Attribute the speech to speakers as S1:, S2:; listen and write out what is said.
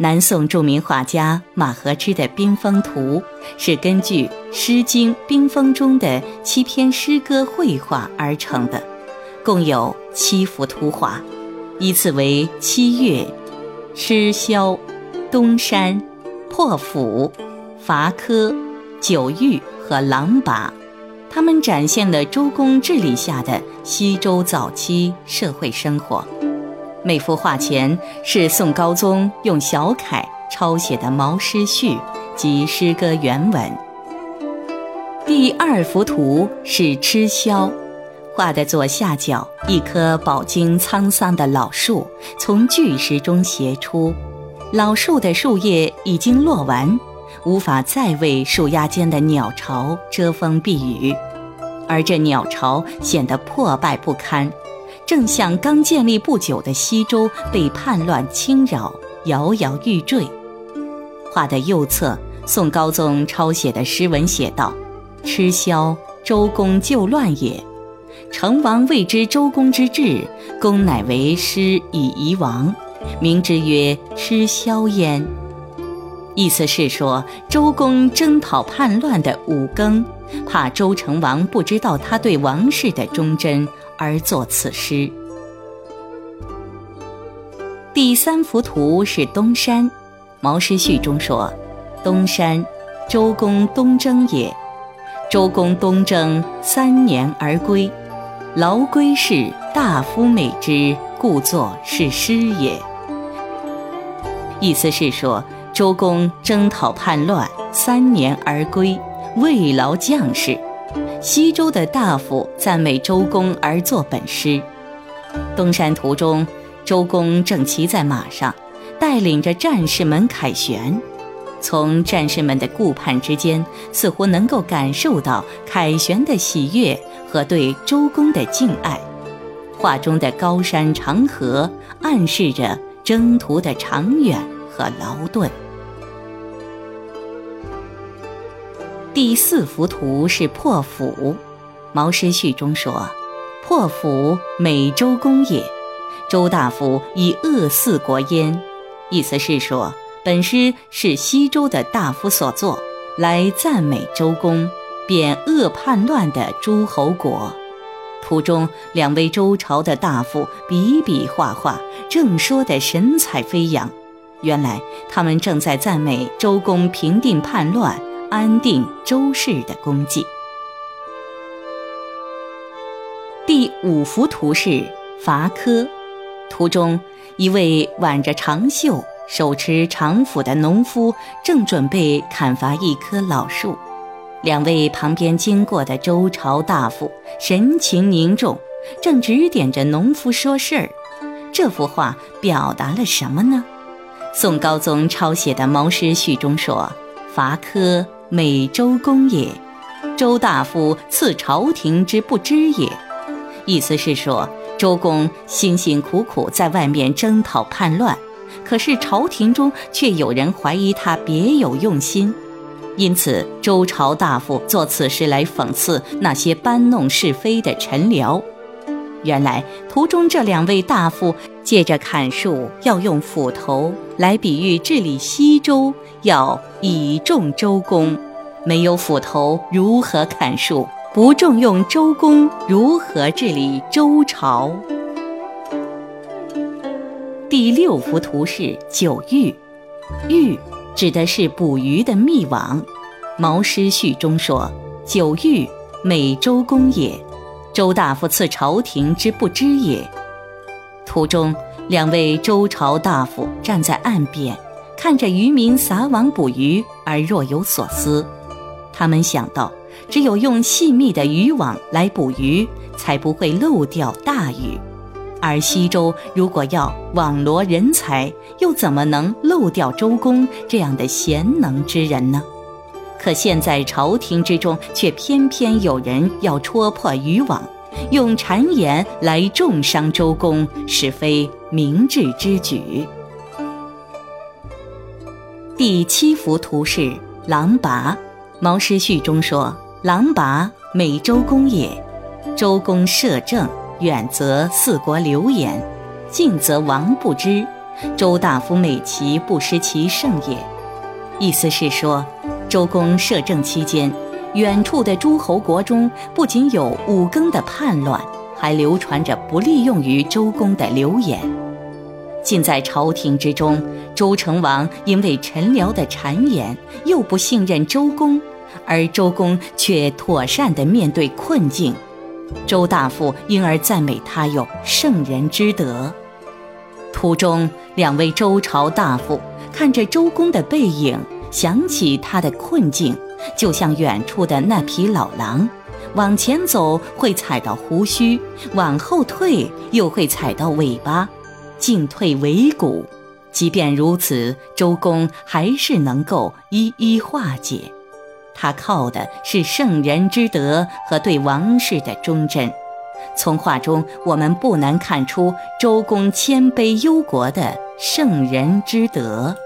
S1: 南宋著名画家马和之的《冰封图》是根据《诗经·冰封》中的七篇诗歌绘画而成的，共有七幅图画，依次为七月、吃宵、东山、破釜、伐柯、九域和狼拔。他们展现了周公治理下的西周早期社会生活。每幅画前是宋高宗用小楷抄写的《毛诗序》及诗歌原文。第二幅图是吃宵，画的左下角一棵饱经沧桑的老树从巨石中斜出，老树的树叶已经落完。无法再为树丫间的鸟巢遮风避雨，而这鸟巢显得破败不堪，正像刚建立不久的西周被叛乱侵扰，摇摇欲坠。画的右侧，宋高宗抄写的诗文写道：“吃宵，周公救乱也。成王未知周公之志，公乃为师以夷王，名之曰吃宵焉。”意思是说，周公征讨叛乱的五更，怕周成王不知道他对王室的忠贞，而作此诗。第三幅图是东山，《毛诗序》中说：“东山，周公东征也。周公东征三年而归，劳归士，大夫美之，故作是诗也。”意思是说。周公征讨叛乱，三年而归，慰劳将士。西周的大夫赞美周公而作本诗。东山途中，周公正骑在马上，带领着战士们凯旋。从战士们的顾盼之间，似乎能够感受到凯旋的喜悦和对周公的敬爱。画中的高山长河，暗示着征途的长远和劳顿。第四幅图是破釜，《毛诗序》中说：“破釜，美周公也。周大夫以恶四国焉。”意思是说，本诗是西周的大夫所作，来赞美周公，贬恶叛乱的诸侯国。图中两位周朝的大夫比比划划，正说得神采飞扬。原来他们正在赞美周公平定叛乱。安定周氏的功绩。第五幅图是伐柯，图中一位挽着长袖、手持长斧的农夫正准备砍伐一棵老树，两位旁边经过的周朝大夫神情凝重，正指点着农夫说事儿。这幅画表达了什么呢？宋高宗抄写的《毛诗序》中说：“伐柯。”美周公也，周大夫赐朝廷之不知也。意思是说，周公辛辛苦苦在外面征讨叛乱，可是朝廷中却有人怀疑他别有用心，因此周朝大夫做此事来讽刺那些搬弄是非的臣僚。原来图中这两位大夫借着砍树要用斧头来比喻治理西周，要倚重周公。没有斧头如何砍树？不重用周公如何治理周朝？第六幅图是九玉，玉指的是捕鱼的密网。《毛诗序》中说：“九玉，美周公也。”周大夫赐朝廷之不知也。图中两位周朝大夫站在岸边，看着渔民撒网捕鱼而若有所思。他们想到，只有用细密的渔网来捕鱼，才不会漏掉大鱼。而西周如果要网罗人才，又怎么能漏掉周公这样的贤能之人呢？可现在朝廷之中，却偏偏有人要戳破渔网，用谗言来重伤周公，是非明智之举。第七幅图是狼拔，《毛诗序》中说：“狼拔，美周公也。周公摄政，远则四国流言，近则王不知。周大夫美其不失其盛也。意思是说，周公摄政期间，远处的诸侯国中不仅有五更的叛乱，还流传着不利用于周公的流言。近在朝廷之中，周成王因为臣僚的谗言，又不信任周公，而周公却妥善地面对困境。周大夫因而赞美他有圣人之德。途中，两位周朝大夫看着周公的背影，想起他的困境，就像远处的那匹老狼，往前走会踩到胡须，往后退又会踩到尾巴，进退维谷。即便如此，周公还是能够一一化解。他靠的是圣人之德和对王室的忠贞。从话中，我们不难看出周公谦卑忧国的圣人之德。